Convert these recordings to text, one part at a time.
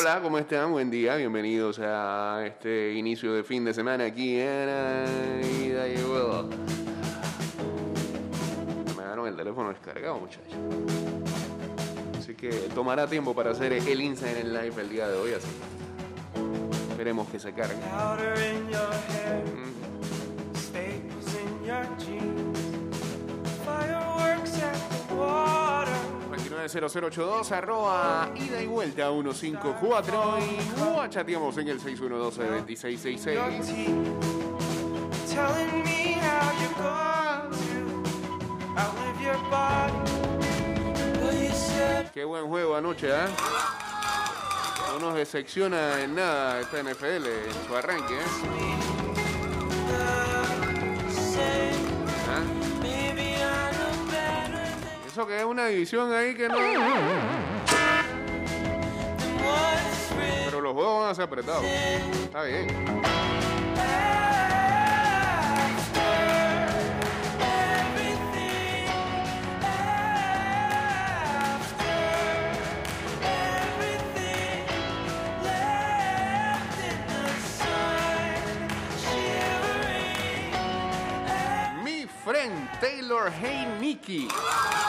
Hola, ¿cómo están? Buen día, bienvenidos a este inicio de fin de semana aquí en Ida y Vuelo. Me dieron el teléfono descargado, muchachos. Así que tomará tiempo para hacer el Instagram Live el día de hoy, así. Esperemos que se cargue. Mm. 290082 arroba ida y vuelta 154 y guachateamos en el 612-2666. Your teeth, telling me how you're going to outlive your body. Well, you said Qué buen juego anoche, ¿eh? No nos decepciona en nada esta NFL en su arranque, ¿eh? Eso que es una división ahí que no... Pero los juegos van a ser apretados. Está bien. Friend Taylor Heineke. El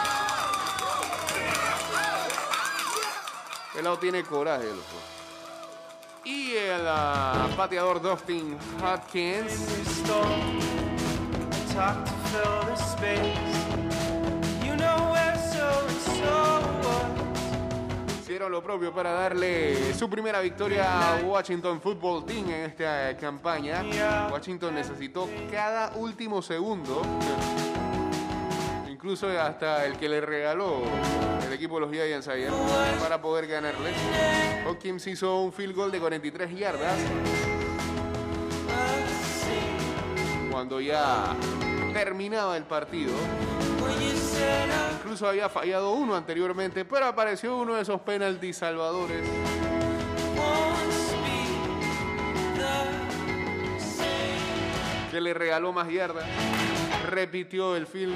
lado tiene coraje, loco. Y el ah, pateador Dustin Hopkins. Hicieron lo propio para darle su primera victoria a Washington Football Team en esta campaña. Washington necesitó cada último segundo, incluso hasta el que le regaló el equipo de los Giants ayer, para poder ganarle. Hopkins hizo un field goal de 43 yardas cuando ya terminaba el partido. Incluso había fallado uno anteriormente, pero apareció uno de esos penaltis salvadores. que le regaló más yardas, repitió el field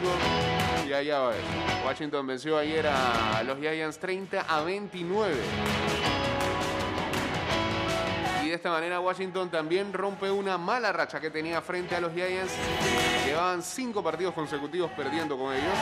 y allá va. él. Washington venció ayer a los Giants 30 a 29. Y de esta manera Washington también rompe una mala racha que tenía frente a los Giants. Llevaban cinco partidos consecutivos perdiendo con ellos.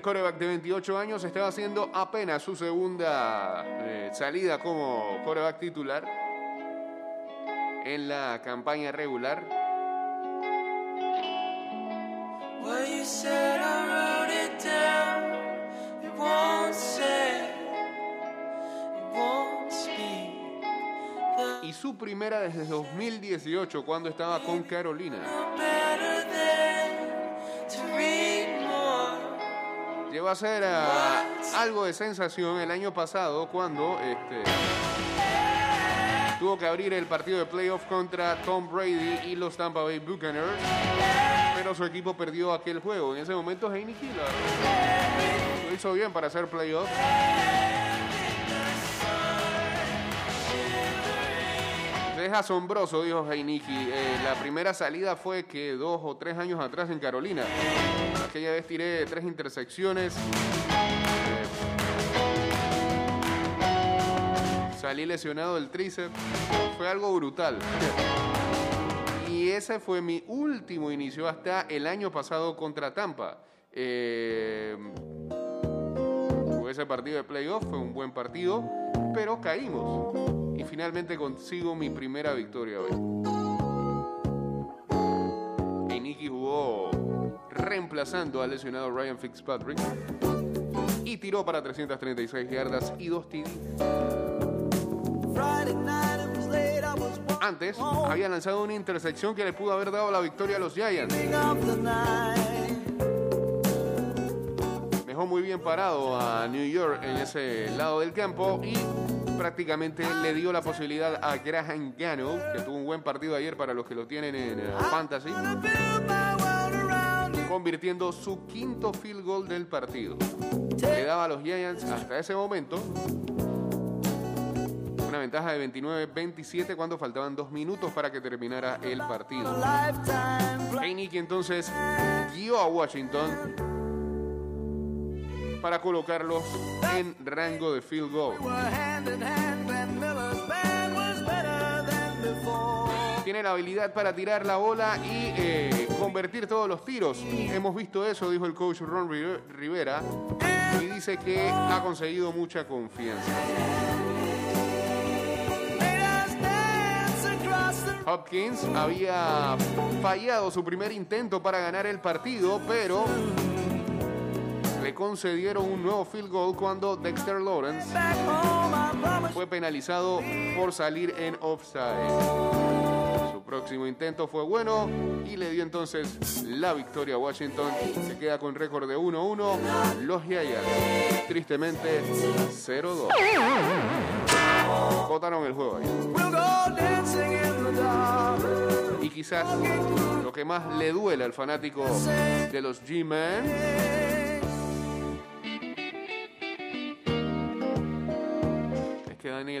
El coreback de 28 años estaba haciendo apenas su segunda eh, salida como coreback titular en la campaña regular. Y su primera desde 2018 cuando estaba con Carolina. Llegó a ser ah, algo de sensación el año pasado cuando este, tuvo que abrir el partido de playoff contra Tom Brady y los Tampa Bay Buccaneers. Pero su equipo perdió aquel juego. En ese momento Heineke la- lo hizo bien para hacer playoff. Es asombroso, dijo Heineke. Eh, la primera salida fue que dos o tres años atrás en Carolina. Aquella vez tiré tres intersecciones. Salí lesionado del tríceps. Fue algo brutal. Y ese fue mi último inicio hasta el año pasado contra Tampa. Eh, ese partido de playoff, fue un buen partido, pero caímos. Y finalmente consigo mi primera victoria hoy. Heineke jugó reemplazando al lesionado Ryan Fitzpatrick y tiró para 336 yardas y 2 TD. Antes había lanzado una intersección que le pudo haber dado la victoria a los Giants. Dejó muy bien parado a New York en ese lado del campo y prácticamente le dio la posibilidad a Graham Gano, que tuvo un buen partido ayer para los que lo tienen en eh, Fantasy, convirtiendo su quinto field goal del partido. Le daba a los Giants hasta ese momento una ventaja de 29-27 cuando faltaban dos minutos para que terminara el partido. Lifetime Heineke entonces guió a Washington para colocarlos en rango de field goal. Tiene la habilidad para tirar la bola y eh, convertir todos los tiros. Hemos visto eso, dijo el coach Ron Rive- Rivera, y dice que ha conseguido mucha confianza. Hopkins había fallado su primer intento para ganar el partido, pero concedieron un nuevo field goal cuando Dexter Lawrence fue penalizado por salir en offside. Su próximo intento fue bueno y le dio entonces la victoria a Washington. Se queda con récord de 1-1. Los Giants, tristemente, 0-2. Votaron el juego ahí. Y quizás lo que más le duele al fanático de los G-Men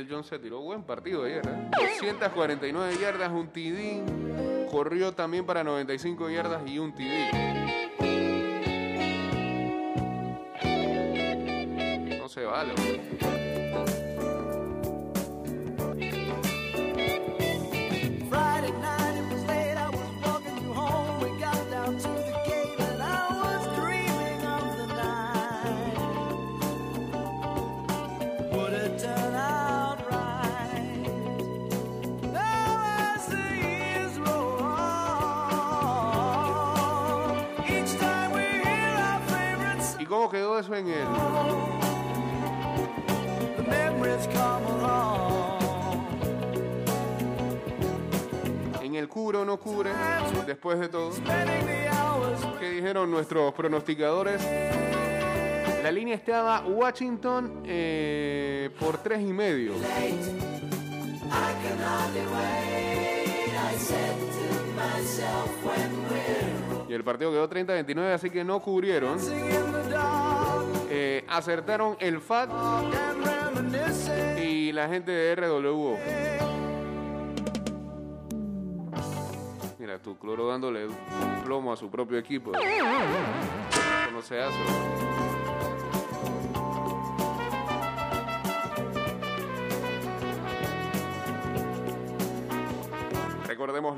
Daniel Jones se tiró buen partido ayer. ¿eh? 249 yardas, un TD. Corrió también para 95 yardas y un TD. No se vale. Cómo quedó eso en along. en el cubre o no cubre? Después de todo. ¿Qué dijeron nuestros pronosticadores? La línea estaba Washington eh, por tres y medio. Y el partido quedó 30-29, así que no cubrieron. Eh, acertaron el FAT y la gente de RWO. Mira, tu cloro dándole plomo a su propio equipo. Eso no se hace.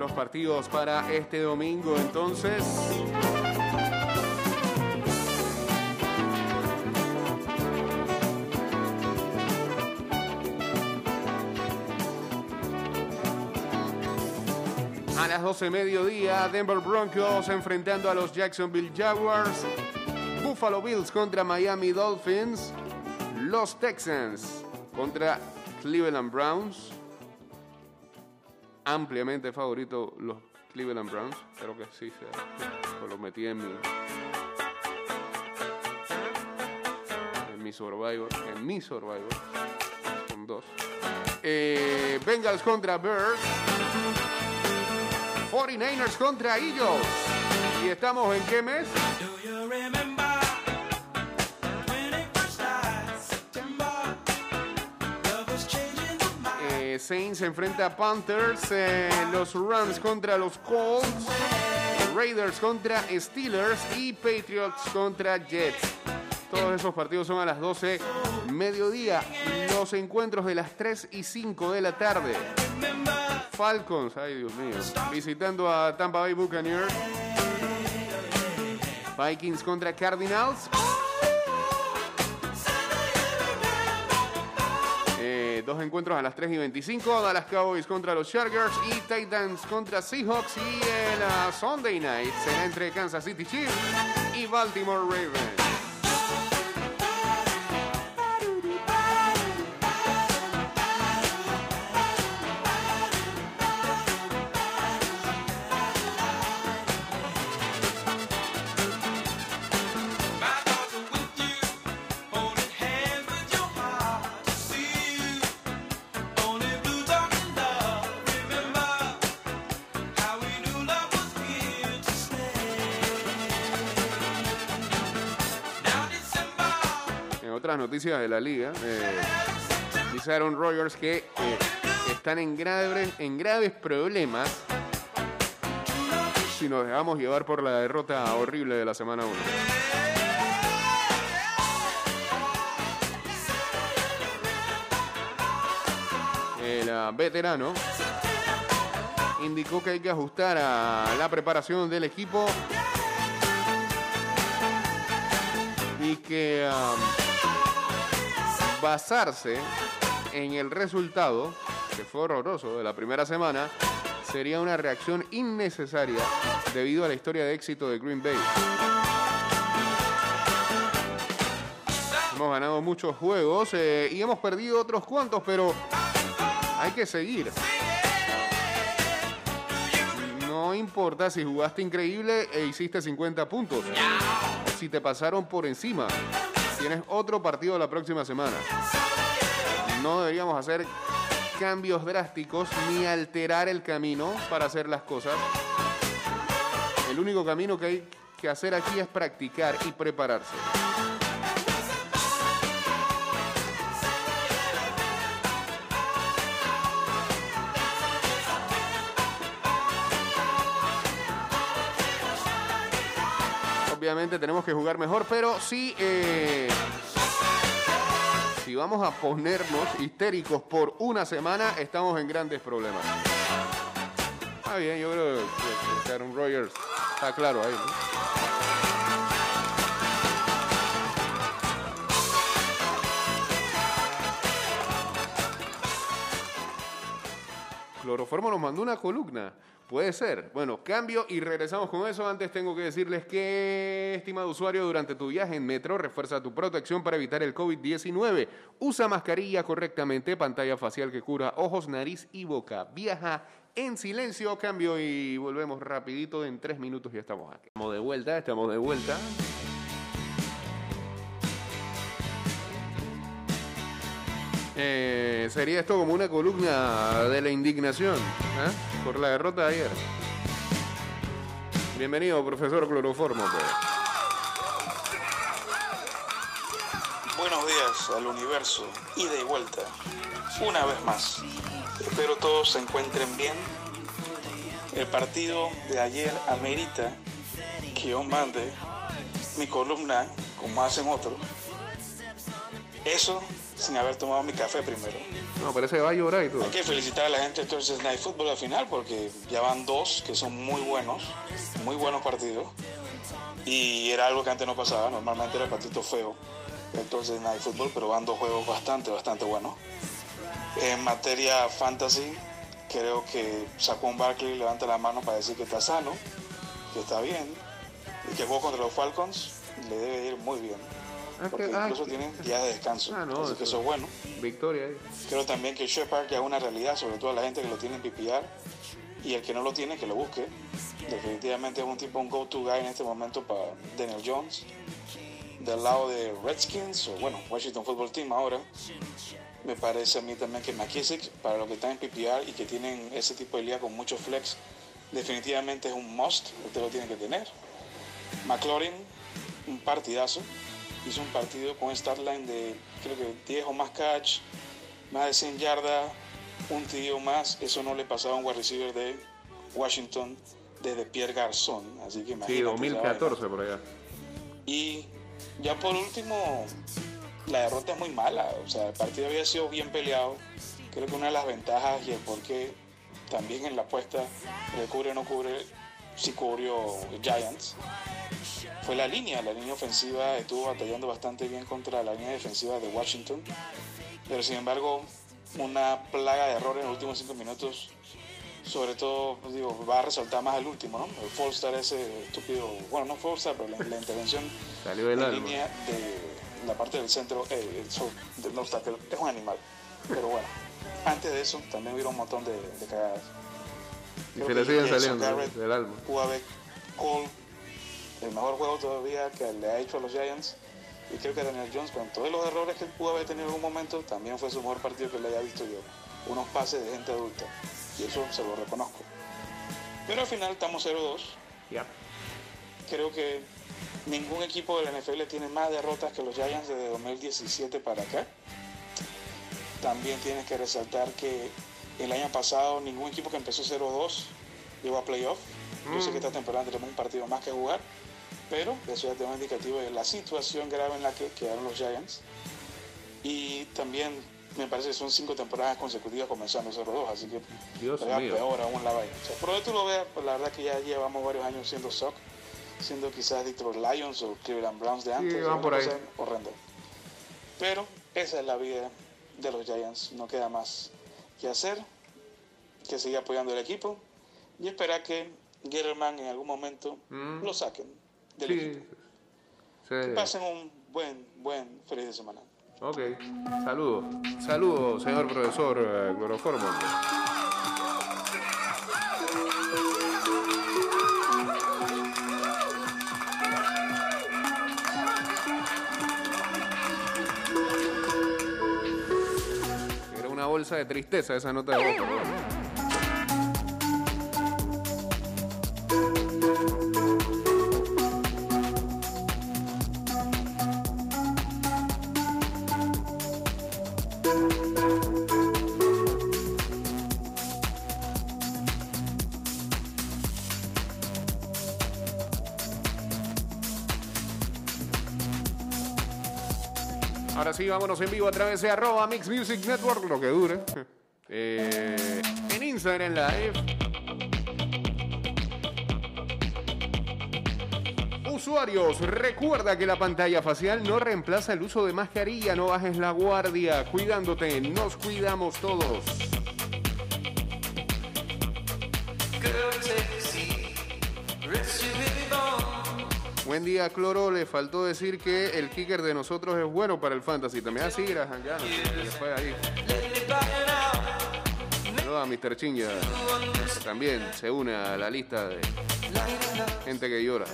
Los partidos para este domingo entonces. A las 12 mediodía, Denver Broncos enfrentando a los Jacksonville Jaguars. Buffalo Bills contra Miami Dolphins. Los Texans contra Cleveland Browns. Ampliamente favorito los Cleveland Browns. Espero que sí sea. Pues lo metí en mi. En mi Survivor. En mi Survivor. Con dos. Eh, Bengals contra Bears. 49ers contra Eagles. ¿Y estamos en qué mes? Saints enfrenta a Panthers. los Rams contra los Colts. Raiders contra Steelers. Y Patriots contra Jets. Todos esos partidos son a las 12 mediodía. Los encuentros de las 3 y 5 de la tarde. Falcons, ay Dios mío, visitando a Tampa Bay Buccaneers. Vikings contra Cardinals. Dos encuentros a las 3 y 25. Dallas Cowboys contra los Chargers y Titans contra Seahawks. Y el ah, Sunday Night será entre Kansas City Chiefs y Baltimore Ravens. Noticias de la liga, eh, mis Aaron Rodgers que eh, están en, grave- en graves problemas si nos dejamos llevar por la derrota horrible de la semana 1. El ah, veterano indicó que hay que ajustar a la preparación del equipo y que am, basarse en el resultado, que fue horroroso, de la primera semana, sería una reacción innecesaria debido a la historia de éxito de Green Bay. Hemos ganado muchos juegos eh, y hemos perdido otros cuantos, pero hay que seguir. No importa si jugaste increíble e hiciste 50 puntos. Si te pasaron por encima, tienes otro partido la próxima semana. No deberíamos hacer cambios drásticos ni alterar el camino para hacer las cosas. El único camino que hay que hacer aquí es practicar y prepararse. Obviamente tenemos que jugar mejor, pero sí, eh, si vamos a ponernos histéricos por una semana, estamos en grandes problemas. Está bien, yo creo que, que Aaron Rodgers está claro ahí. ¿no? Cloroformo nos mandó una columna. Puede ser. Bueno, cambio y regresamos con eso. Antes tengo que decirles que, estimado usuario, durante tu viaje en metro, refuerza tu protección para evitar el COVID-19. Usa mascarilla correctamente, pantalla facial que cura ojos, nariz y boca. Viaja en silencio, cambio y volvemos rapidito. En tres minutos ya estamos aquí. Estamos de vuelta, estamos de vuelta. Eh, sería esto como una columna de la indignación ¿eh? por la derrota de ayer. Bienvenido, profesor Cloroformo. pues. Buenos días al universo, ida y vuelta, una vez más. Espero todos se encuentren bien. El partido de ayer amerita que yo mande mi columna, como hacen otros. Eso sin haber tomado mi café primero. No, parece que va a llorar y todo. Hay que felicitar a la gente de Thursday Night Football al final porque ya van dos que son muy buenos, muy buenos partidos. Y era algo que antes no pasaba, normalmente era el partido feo Thursday Night Football, pero van dos juegos bastante, bastante buenos. En materia fantasy, creo que Saquon Barkley levanta la mano para decir que está sano, que está bien, y que juego contra los Falcons le debe ir muy bien. Ah, Porque que- ah, incluso que- tienen días de descanso, Ah, no, así que eso- eso es bueno. Victoria ahí. Creo también que Shepard ya es una realidad, sobre todo a la gente que lo tiene en PPR y el que no lo tiene, que lo busque. Definitivamente es un tipo, un go-to guy en este momento para Daniel Jones. Del lado de Redskins, o bueno, Washington Football Team ahora, me parece a mí también que McKissick, para los que están en PPR y que tienen ese tipo de liga con mucho flex, definitivamente es un must, usted lo tiene que tener. McLaurin, un partidazo. Hizo un partido con un start line de creo que 10 o más catch, más de 100 yardas, un tío más. Eso no le pasaba a un wide receiver de Washington desde Pierre Garzón. Así que Sí, imagínate. esa 2014 por allá. Y ya por último, la derrota es muy mala. O sea, el partido había sido bien peleado. Creo que una de las ventajas y el por qué también en la apuesta de cubre o no cubre, sí cubrió Giants fue la línea. La línea ofensiva estuvo batallando bastante bien contra la línea defensiva de Washington. Pero sin embargo, una plaga de errores en los últimos cinco minutos. Sobre todo, pues, digo, va a resaltar más el último, ¿no? El false start ese estúpido, bueno, no false start, pero la, la intervención Salió en alma. línea de la parte del centro, eh, el del no tackle, es un animal. Pero bueno, antes de eso también hubo un montón de, de cagadas. Y Creo le que siguen Jason saliendo Garrett del alma. pudo haber Cole el mejor juego todavía que le ha hecho a los Giants. Y creo que Daniel Jones, con todos los errores que él pudo haber tenido en algún momento, también fue su mejor partido que le haya visto yo. Unos pases de gente adulta. Y eso se lo reconozco. Pero al final estamos 0-2. Ya. Creo que ningún equipo de la NFL tiene más derrotas que los Giants desde 2017 para acá. también tienes que resaltar que el año pasado ningún equipo que empezó 0-2 llegó a playoff. Yo sé que esta temporada tenemos un partido más que jugar, pero eso ya te da un indicativo de la situación grave en la que quedaron los Giants. Y también me parece que son cinco temporadas consecutivas comenzando 0-2, así que Dios mío. peor aún la vaina. O sea, pero tú lo veas, pues la verdad que ya llevamos varios años siendo SOC, siendo quizás Detroit Lions o Cleveland Browns de antes. van una por ahí. cosa horrenda. Pero esa es la vida de los Giants, no queda más que hacer, que seguir apoyando al equipo y esperar que Getterman en algún momento Mm. lo saquen del Sí. equipo. Sí. Pasen un buen, buen feliz de semana. Ok. Saludos. Saludos, señor profesor eh, Cloroformo. Era una bolsa de tristeza esa nota de voz. Ahora sí, vámonos en vivo a través de arroba Mix Music Network, lo que dure. Eh, en Instagram Live. Usuarios, recuerda que la pantalla facial no reemplaza el uso de mascarilla, no bajes la guardia, cuidándote, nos cuidamos todos. Día, Cloro. Le faltó decir que el kicker de nosotros es bueno para el fantasy. También así, it out. Saludos Mr. También se une a la lista de gente que llora.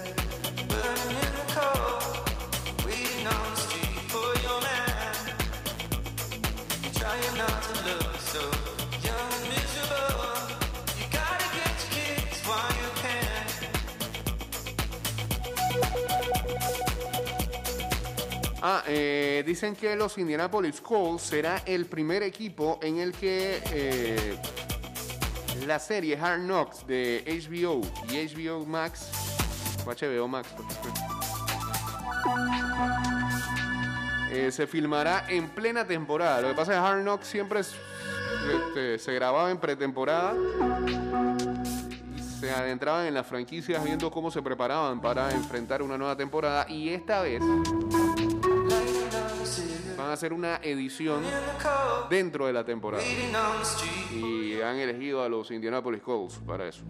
Ah, eh, dicen que los Indianapolis Colts será el primer equipo en el que eh, la serie Hard Knocks de HBO y HBO Max, o HBO Max, eh, se filmará en plena temporada. Lo que pasa es que Hard Knocks siempre es- este, se grababa en pretemporada se adentraban en las franquicias viendo cómo se preparaban para enfrentar una nueva temporada y esta vez van a hacer una edición dentro de la temporada. Y han elegido a los Indianapolis Colts para eso.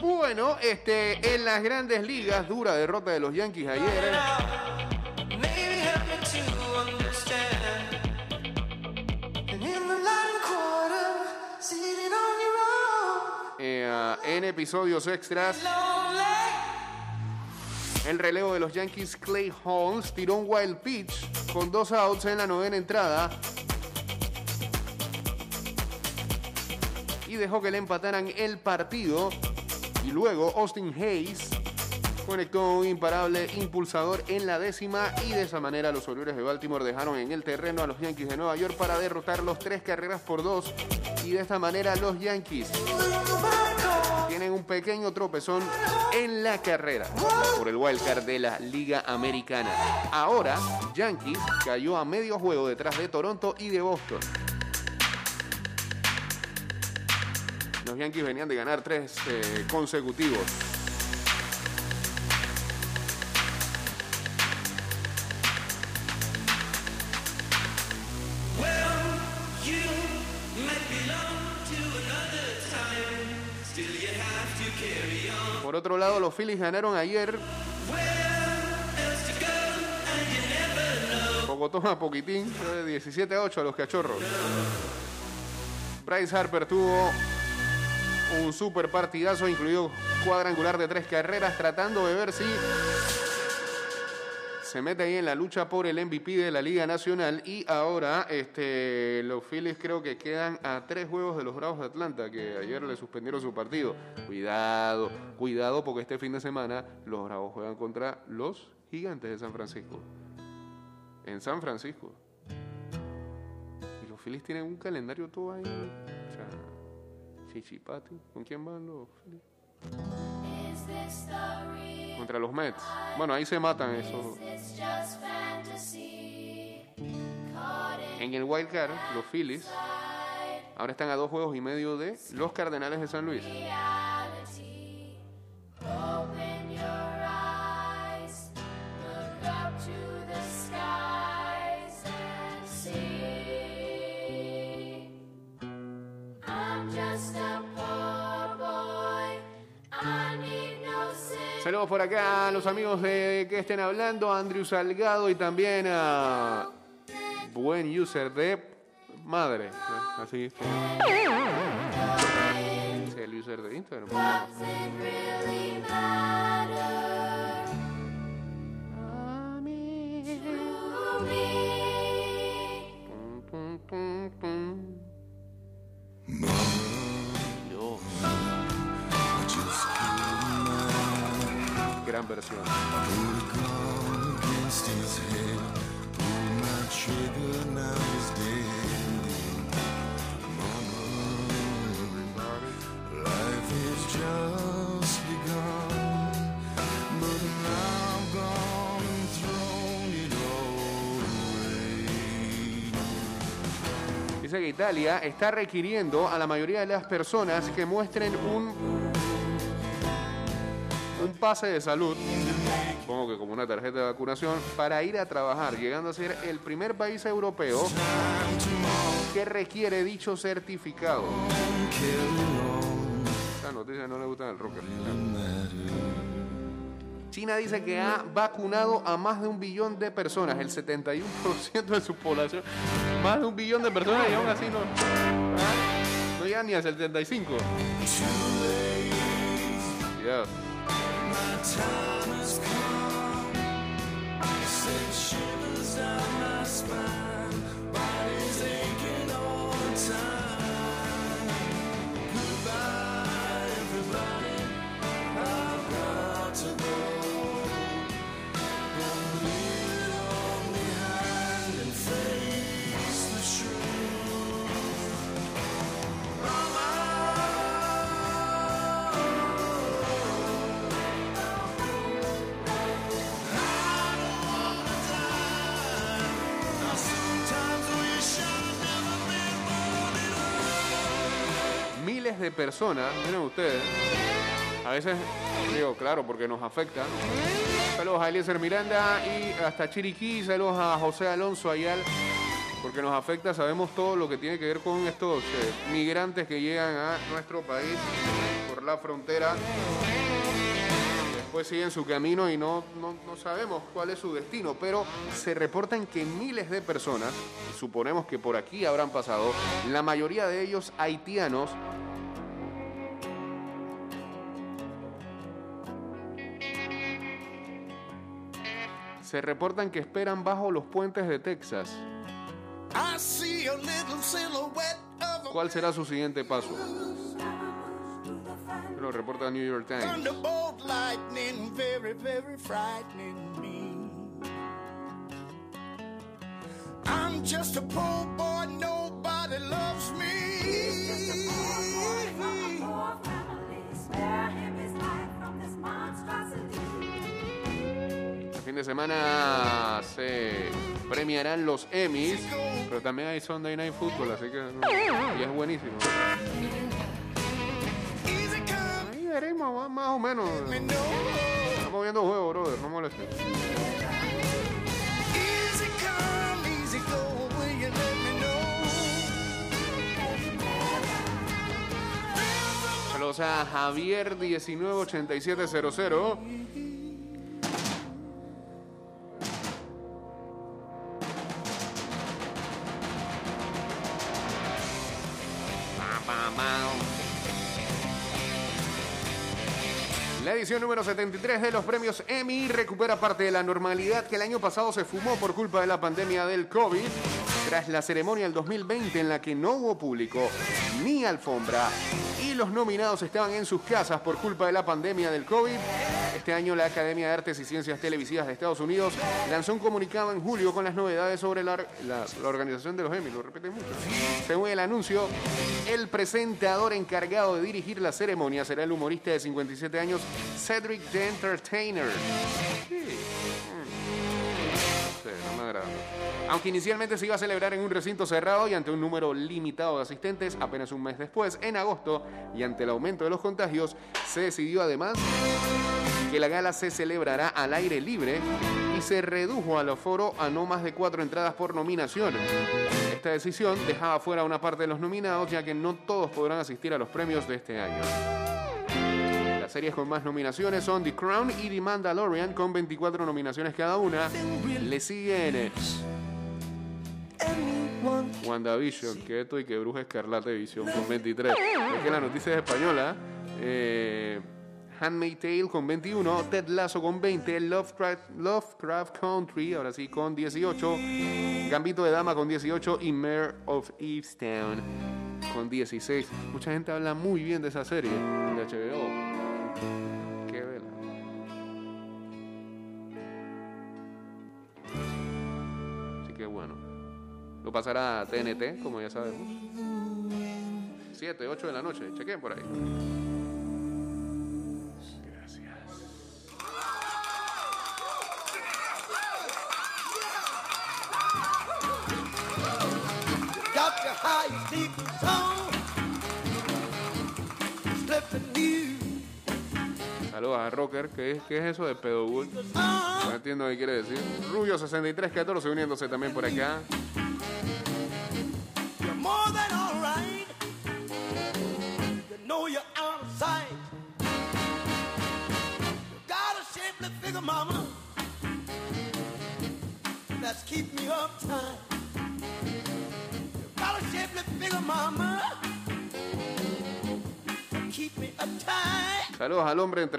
Bueno, este, en las grandes ligas, dura derrota de los Yankees ayer. En episodios extras, el relevo de los Yankees, Clay Holmes, tiró un wild pitch con dos outs en la novena entrada y dejó que le empataran el partido. Y luego Austin Hayes conectó un imparable impulsador en la décima y de esa manera los Orioles de Baltimore dejaron en el terreno a los Yankees de Nueva York para derrotarlos tres carreras por dos y de esta manera los Yankees tienen un pequeño tropezón en la carrera por el wildcard de la Liga Americana. Ahora, Yankees cayó a medio juego detrás de Toronto y de Boston. Los Yankees venían de ganar tres eh, consecutivos. Otro lado, los Phillies ganaron ayer. Pocotón a poquitín, fue de 17 a 8 a los cachorros. Bryce Harper tuvo un super partidazo, incluido cuadrangular de tres carreras, tratando de ver si se mete ahí en la lucha por el MVP de la Liga Nacional y ahora este, los Phillies creo que quedan a tres juegos de los Bravos de Atlanta, que ayer le suspendieron su partido. Cuidado, cuidado porque este fin de semana los Bravos juegan contra los Gigantes de San Francisco. En San Francisco. Y los Phillies tienen un calendario todo ahí. O sea, chichipati. ¿Con quién van los Phillies? Contra los Mets. Bueno, ahí se matan esos. En el Wild Card, los Phillies ahora están a dos juegos y medio de los Cardenales de San Luis. Por acá los amigos de que estén hablando, Andrew Salgado y también a buen user de madre. Así. Sí, el user de Instagram. Dice que Italia está requiriendo a la mayoría de las personas que muestren un pase de salud, supongo que como una tarjeta de vacunación, para ir a trabajar, llegando a ser el primer país europeo que requiere dicho certificado. Esta noticia no le gusta al rocker. China dice que ha vacunado a más de un billón de personas, el 71% de su población. Más de un billón de personas y aún así no. ¿ah? No llega ni al 75. Dios. Miles de personas, miren ustedes, a veces digo, claro, porque nos afecta. Saludos a Eliezer Miranda y hasta Chiriquí, saludos a José Alonso Ayal, porque nos afecta, sabemos todo lo que tiene que ver con estos eh, migrantes que llegan a nuestro país por la frontera. Después siguen su camino y no, no, no sabemos cuál es su destino, pero se reportan que miles de personas, suponemos que por aquí habrán pasado, la mayoría de ellos haitianos, se reportan que esperan bajo los puentes de Texas. ¿Cuál será su siguiente paso? Lo reporta New York Times. I'm just fin de semana se premiarán los Emmys, pero también hay Sunday Night Football, así que no, y es buenísimo. Ahí veremos, más o menos. Estamos viendo juego, brother, no molestes. Saludos a Javier 198700. La edición número 73 de los premios Emmy recupera parte de la normalidad que el año pasado se fumó por culpa de la pandemia del COVID. Tras la ceremonia del 2020 en la que no hubo público ni alfombra y los nominados estaban en sus casas por culpa de la pandemia del COVID, este año la Academia de Artes y Ciencias Televisivas de Estados Unidos lanzó un comunicado en julio con las novedades sobre la, organización de los Emmy. Lo repite mucho. Según el anuncio, el presentador encargado de dirigir la ceremonia será el humorista de 57 años Cedric the Entertainer. Mm. Sí, no me agrada. Aunque inicialmente se iba a celebrar en un recinto cerrado y ante un número limitado de asistentes, apenas un mes después, en agosto, y ante el aumento de los contagios, se decidió además que la gala se celebrará al aire libre y se redujo al aforo a no más de cuatro entradas por nominación. Esta decisión dejaba fuera una parte de los nominados, ya que no todos podrán asistir a los premios de este año. Las series con más nominaciones son The Crown y The Mandalorian, con 24 nominaciones cada una. Le siguen eh, WandaVision, que esto y que Bruja Escarlata Visión con 23. Es que la noticia es española. Eh, Handmaid's Tale con 21, Ted Lasso con 20, Lovecraft, Country, ahora sí, con 18, Gambito de Dama con 18 y Mayor of Easttown con 16. Mucha gente habla muy bien de esa serie de HBO. Qué vela. Así que bueno. Lo pasará a TNT, como ya sabemos. 7, 8 de la noche. Chequen por ahí. Saludos a Rocker. ¿Qué es, qué es eso de on. No entiendo qué quiere decir. Rubio6314 uniéndose también por acá. You're more than all right. You Saludos al hombre entre